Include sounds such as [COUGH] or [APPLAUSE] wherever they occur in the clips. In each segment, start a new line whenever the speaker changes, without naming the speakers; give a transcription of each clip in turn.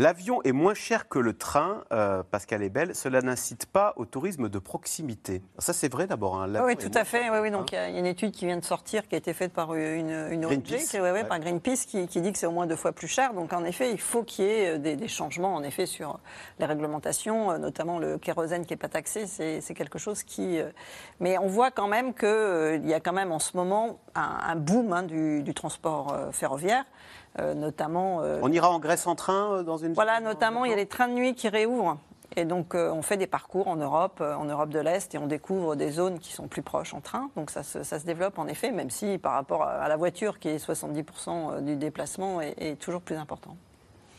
L'avion est moins cher que le train, euh, Pascal est belle. Cela n'incite pas au tourisme de proximité. Ça, c'est vrai d'abord. Hein,
oui, tout à fait. Oui, oui, donc il y, a une étude qui vient de sortir, qui a été faite par une, une
Greenpeace,
ONG, par Greenpeace, qui, dit que c'est au moins deux fois plus cher. Donc en effet, il faut qu'il y ait euh, des, changements en effet sur les réglementations, euh, notamment le kérosène qui n'est pas taxé. C'est quelque chose qui. Mais on voit quand même qu'il y a quand même en ce moment un, boom hein, du, du, transport ferroviaire. Euh, notamment.
Euh, on ira en Grèce en train euh, dans une.
Voilà, notamment, il y a les trains de nuit qui réouvrent. Et donc, on fait des parcours en Europe, en Europe de l'Est, et on découvre des zones qui sont plus proches en train. Donc, ça se, ça se développe en effet, même si par rapport à la voiture, qui est 70% du déplacement, est, toujours plus important.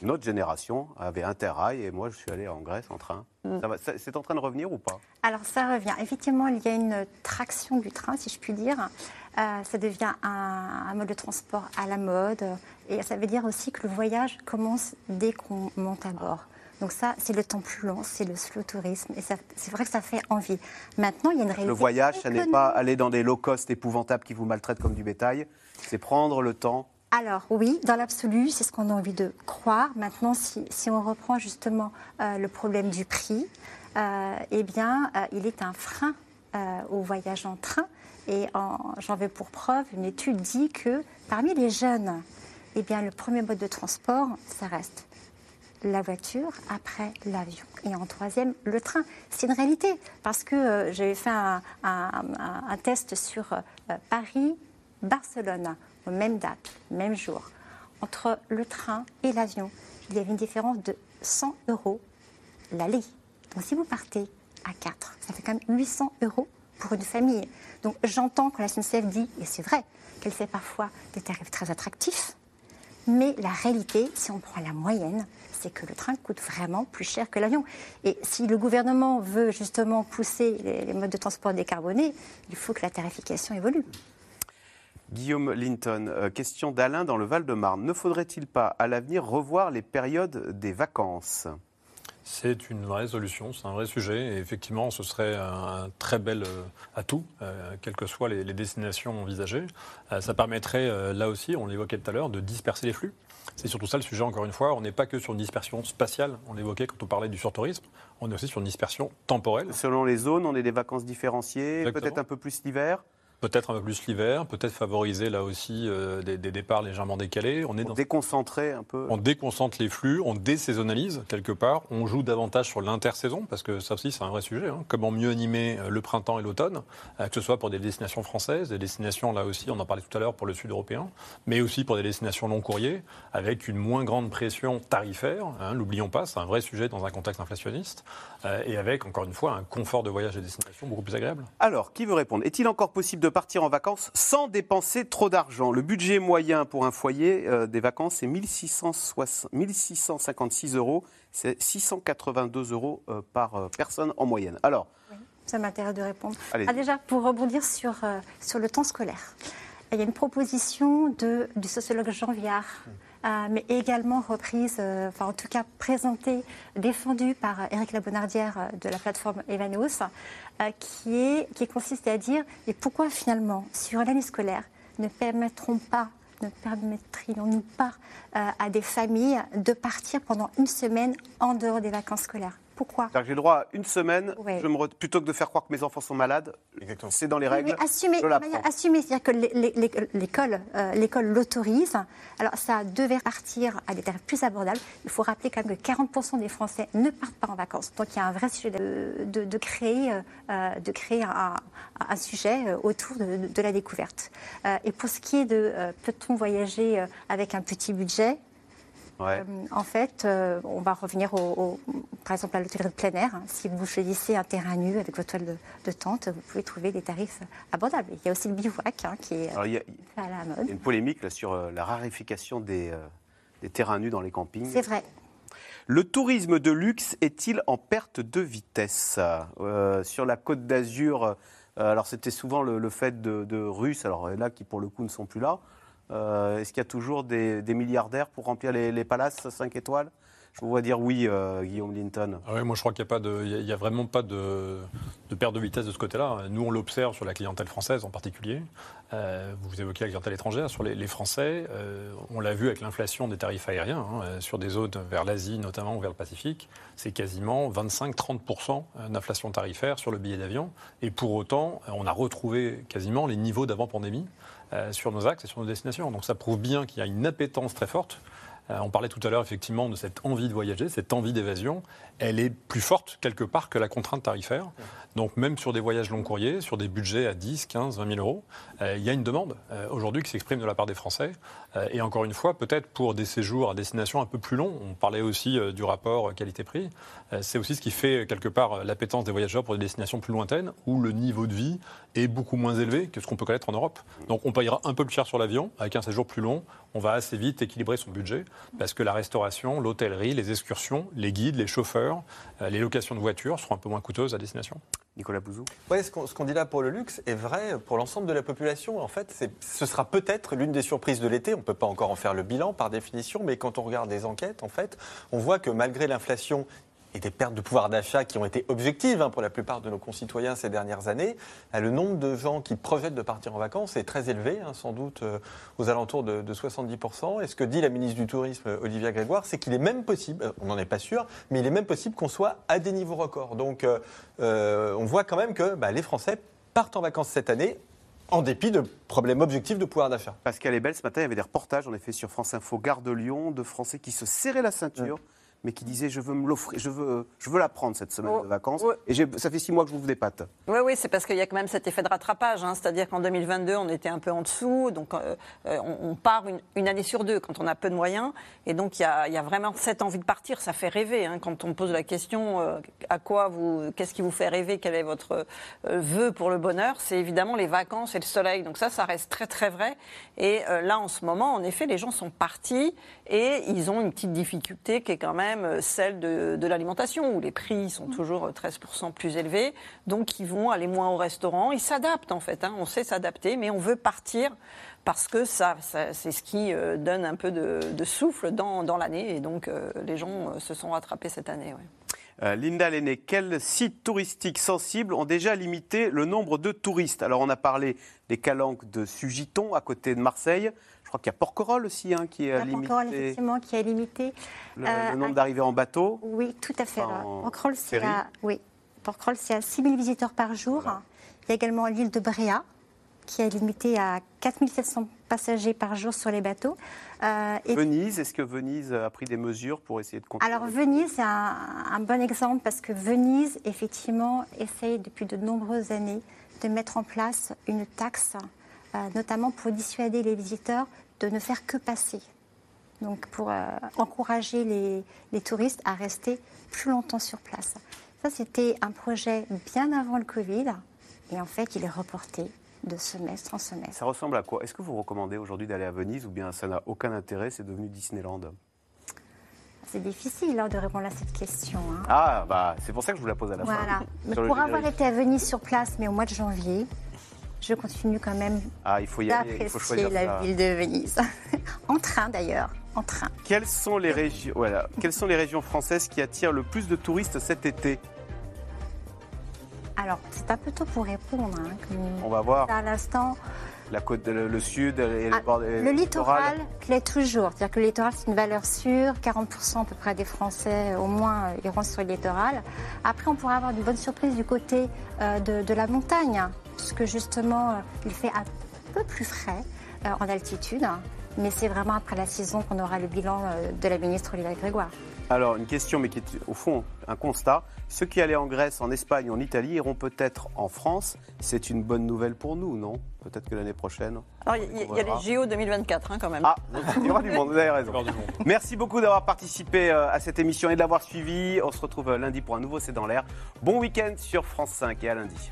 Notre génération avait Interrail, et moi, je suis allé en Grèce en train. Mm. C'est en train de revenir ou pas?
Alors, ça revient. Effectivement, il y a une traction du train, si je puis dire. Euh, ça devient un, mode de transport à la mode. Et ça veut dire aussi que le voyage commence dès qu'on monte à bord. Donc ça, c'est le temps plus long, c'est le slow tourisme. Et c'est vrai que ça fait envie. Maintenant, il y a une réalité.
Le voyage, ça n'est pas aller dans des low cost épouvantables qui vous maltraitent comme du bétail. C'est prendre le temps
alors oui, dans l'absolu, c'est ce qu'on a envie de croire. Maintenant, si, on reprend justement euh, le problème du prix, euh, eh bien, il est un frein au voyage en train. Et j'en veux pour preuve, une étude dit que parmi les jeunes, eh bien, le premier mode de transport, ça reste la voiture, après l'avion. Et en troisième, le train. C'est une réalité, parce que euh, j'avais fait un, test sur euh, Paris, Barcelone, aux mêmes dates, même jour. Entre le train et l'avion, il y avait une différence de 100 euros l'aller. Donc si vous partez à 4, ça fait quand même 800 euros pour une famille. Donc j'entends quand la SNCF dit, et c'est vrai, qu'elle fait parfois des tarifs très attractifs, mais la réalité, si on prend la moyenne, c'est que le train coûte vraiment plus cher que l'avion. Et si le gouvernement veut justement pousser les, modes de transport décarbonés, il faut que la tarification évolue.
Guillaume Linton, euh, question d'Alain dans le Val-de-Marne. Ne faudrait-il pas à l'avenir revoir les périodes des vacances?
C'est une vraie solution, c'est un vrai sujet. Et effectivement, ce serait un très bel euh, atout, euh, quelles que soient les, destinations envisagées. Euh, ça permettrait, là aussi, on l'évoquait tout à l'heure, de disperser les flux. C'est surtout ça le sujet, encore une fois. On n'est pas que sur une dispersion spatiale, on l'évoquait quand on parlait du surtourisme, on est aussi sur une dispersion temporelle.
Selon les zones, on est des vacances différenciées, peut-être un peu plus l'hiver
Peut-être un peu plus l'hiver, peut-être favoriser là aussi euh, des, départs légèrement décalés.
On est on déconcentrer un peu.
On déconcentre les flux, on désaisonnalise quelque part, on joue davantage sur l'intersaison parce que ça aussi c'est un vrai sujet. Hein. Comment mieux animer euh, le printemps et l'automne, euh, que ce soit pour des destinations françaises, des destinations là aussi, on en parlait tout à l'heure pour le sud européen, mais aussi pour des destinations long courrier avec une moins grande pression tarifaire. Hein, L'oublions pas, c'est un vrai sujet dans un contexte inflationniste et avec encore une fois un confort de voyage et destination beaucoup plus agréable.
Alors, qui veut répondre? Est-il encore possible de partir en vacances sans dépenser trop d'argent. Le budget moyen pour un foyer euh, des vacances, c'est 1656 euros. C'est 682 euros euh, par euh, personne en moyenne. Alors.
ça m'intéresse de répondre. Ah, déjà, pour rebondir sur, sur le temps scolaire, il y a une proposition de, du sociologue Jean Viard. Mais également reprise, euh, en tout cas présentée, défendue par Éric Labonardière euh, de la plateforme Evanos, qui consiste à dire et pourquoi finalement, sur l'année scolaire, ne permettront pas ne permettrions-nous pas à des familles de partir pendant une semaine en dehors des vacances scolaires? Pourquoi
J'ai le droit à une semaine, je me plutôt que de faire croire que mes enfants sont malades, c'est dans les règles.
Mais assumer, c'est-à-dire que l'école euh, l'école l'autorise. Alors ça devait partir à des tarifs plus abordables. Il faut rappeler quand même que 40% des Français ne partent pas en vacances. Donc il y a un vrai sujet de, créer, euh, de créer un, sujet euh, autour de, la découverte. et pour ce qui est de peut-on voyager avec un petit budget euh, en fait, euh, on va revenir au, par exemple à l'hôtellerie de plein air. Hein. Si vous choisissez un terrain nu avec votre toile de, tente, vous pouvez trouver des tarifs abordables. Il y a aussi le bivouac hein, qui est
à la mode. Il y a une polémique sur euh, la rarification des, terrains nus dans les campings.
C'est vrai.
Le tourisme de luxe est-il en perte de vitesse? Sur la côte d'Azur, alors c'était souvent le, fait de, de Russes, alors là qui pour le coup ne sont plus là, euh, est-ce qu'il y a toujours des, milliardaires pour remplir les, palaces 5 étoiles? Je vous vois dire oui, euh, Guillaume Linton.
Ah ouais, moi, je crois qu'il n'y a, a- vraiment pas de, perte de vitesse de ce côté-là. Nous, on l'observe sur la clientèle française en particulier. Euh, vous évoquez la clientèle étrangère. Sur les, Français, euh, on l'a vu avec l'inflation des tarifs aériens, hein, sur des zones vers l'Asie notamment ou vers le Pacifique, c'est quasiment 25-30% d'inflation tarifaire sur le billet d'avion. Et pour autant, on a retrouvé quasiment les niveaux d'avant-pandémie sur nos axes et sur nos destinations. Donc ça prouve bien qu'il y a une appétence très forte. Euh, on parlait tout à l'heure effectivement de cette envie de voyager, cette envie d'évasion. Elle est plus forte quelque part que la contrainte tarifaire. Donc même sur des voyages long courriers, sur des budgets à 10, 15, 20 000 euros, euh, il y a une demande euh, aujourd'hui qui s'exprime de la part des Français. Et encore une fois, peut-être pour des séjours à destination un peu plus longs. On parlait aussi du rapport qualité-prix. C'est aussi ce qui fait quelque part l'appétence des voyageurs pour des destinations plus lointaines où le niveau de vie est beaucoup moins élevé que ce qu'on peut connaître en Europe. Donc on payera un peu plus cher sur l'avion avec un séjour plus long. On va assez vite équilibrer son budget parce que la restauration, l'hôtellerie, les excursions, les guides, les chauffeurs, euh, les locations de voitures seront un peu moins coûteuses à destination.
Nicolas Bouzou.
Ouais, ce qu'on dit là pour le luxe est vrai pour l'ensemble de la population. En fait, ce sera peut-être l'une des surprises de l'été. On ne peut pas encore en faire le bilan par définition, mais quand on regarde les enquêtes, en fait, on voit que malgré l'inflation et des pertes de pouvoir d'achat qui ont été objectives hein, pour la plupart de nos concitoyens ces dernières années, euh, le nombre de gens qui projettent de partir en vacances est très élevé, hein, sans doute euh, aux alentours de, de 70%. Et ce que dit la ministre du Tourisme, euh, Olivia Grégoire, c'est qu'il est même possible, on n'en est pas sûr, mais il est même possible qu'on soit à des niveaux records. Donc euh, on voit quand même que bah, les Français partent en vacances cette année en dépit de problèmes objectifs de pouvoir d'achat.
Pascal est belle, ce matin, il y avait des reportages, en effet, sur France Info, Gare de Lyon, de Français qui se serraient la ceinture. Mais qui disaient je veux me l'offrir, je veux, je veux la prendre cette semaine
Oh,
de vacances.
ouais.
Et ça fait six mois que je vous des pattes.
Oui, oui, c'est parce qu'il y a quand même cet effet de rattrapage. hein. C'est-à-dire qu'en 2022, on était un peu en dessous. Donc, euh, euh, on, on part une, une année sur deux quand on a peu de moyens. Et donc, il y a, y a vraiment cette envie de partir. Ça fait rêver. hein. Quand on pose la question euh, à quoi vous, qu'est-ce qui vous fait rêver, quel est votre euh, vœu pour le bonheur, c'est évidemment les vacances et le soleil. Donc, ça, ça reste très, très vrai. Et là, en ce moment, en effet, les gens sont partis et ils ont une petite difficulté qui est quand même euh, celle de, de l'alimentation, où les prix sont toujours euh, 13% plus élevés. Donc, ils vont aller moins au restaurant. Ils s'adaptent, en fait. hein. On sait s'adapter, mais on veut partir parce que ça, ça- c'est ce qui euh, donne un peu de, de souffle dans, dans l'année. Et donc, euh, les gens euh, se sont rattrapés cette année. ouais.
Euh, Linda Lenné, quels sites touristiques sensibles ont déjà limité le nombre de touristes? Alors, on a parlé des calanques de Sugiton, à côté de Marseille. Je crois qu'il y a Porquerolles aussi, hein, qui
La
limité
effectivement, qui a limité.
le,
Euh,
le nombre d'arrivées en bateau.
Oui, tout à fait.
En
Porquerolles, c'est à, oui. Porquerolles, c'est à 6 000 visiteurs par jour. Il y a également l'île de Bréa, qui est limitée à 4 700 passagers par jour sur les bateaux. Euh, et
Venise, est-ce que Venise a pris des mesures pour essayer de contrôler
Alors Venise, c'est un, un bon exemple parce que Venise, effectivement, essaye depuis de nombreuses années de mettre en place une taxe, euh, notamment pour dissuader les visiteurs de ne faire que passer. Donc pour euh, encourager les, les touristes à rester plus longtemps sur place. Ça, c'était un projet bien avant le Covid et en fait, il est reporté de semestre en semestre.
Ça ressemble à quoi? Est-ce que vous recommandez aujourd'hui d'aller à Venise ou bien ça n'a aucun intérêt, c'est devenu Disneyland?
C'est difficile hein, de répondre à cette question. hein.
Ah, bah c'est pour ça que je vous la pose à la
Voilà. [LAUGHS]
fin. Le
pour avoir été à Venise sur place, mais au mois de janvier, je continue quand même
Ah, il faut y aller, il faut
d'apprécier
choisir
la
ça.
ville de Venise. [LAUGHS] en train d'ailleurs, en train.
Quelles sont, les régions, voilà. Quelles sont les régions françaises qui attirent le plus de touristes cet été?
Alors, c'est un peu tôt pour répondre. hein,
On va voir
à l'instant,
la côte, le, le sud et
Ah,
le, bord- et
le littoral plaît toujours. C'est-à-dire que le littoral, c'est une valeur sûre. 40% à peu près des Français, au moins, euh, iront sur le littoral. Après, on pourra avoir une bonne surprise du côté euh, de, de la montagne, hein, puisque justement, euh, il fait un peu plus frais euh, en altitude. Mais c'est vraiment après la saison qu'on aura le bilan euh, de la ministre Olivia Grégoire.
Alors, une question, mais qui est au fond un constat. Ceux qui allaient en Grèce, en Espagne, en Italie iront peut-être en France. C'est une bonne nouvelle pour nous, non? Peut-être que l'année prochaine.
Alors, il y, a- il y a les JO 2024 hein, quand même.
Ah, il y aura du monde, vous avez raison. Merci beaucoup d'avoir participé à cette émission et de l'avoir suivi. On se retrouve lundi pour un nouveau C'est dans l'air. Bon week-end sur France 5 et à lundi.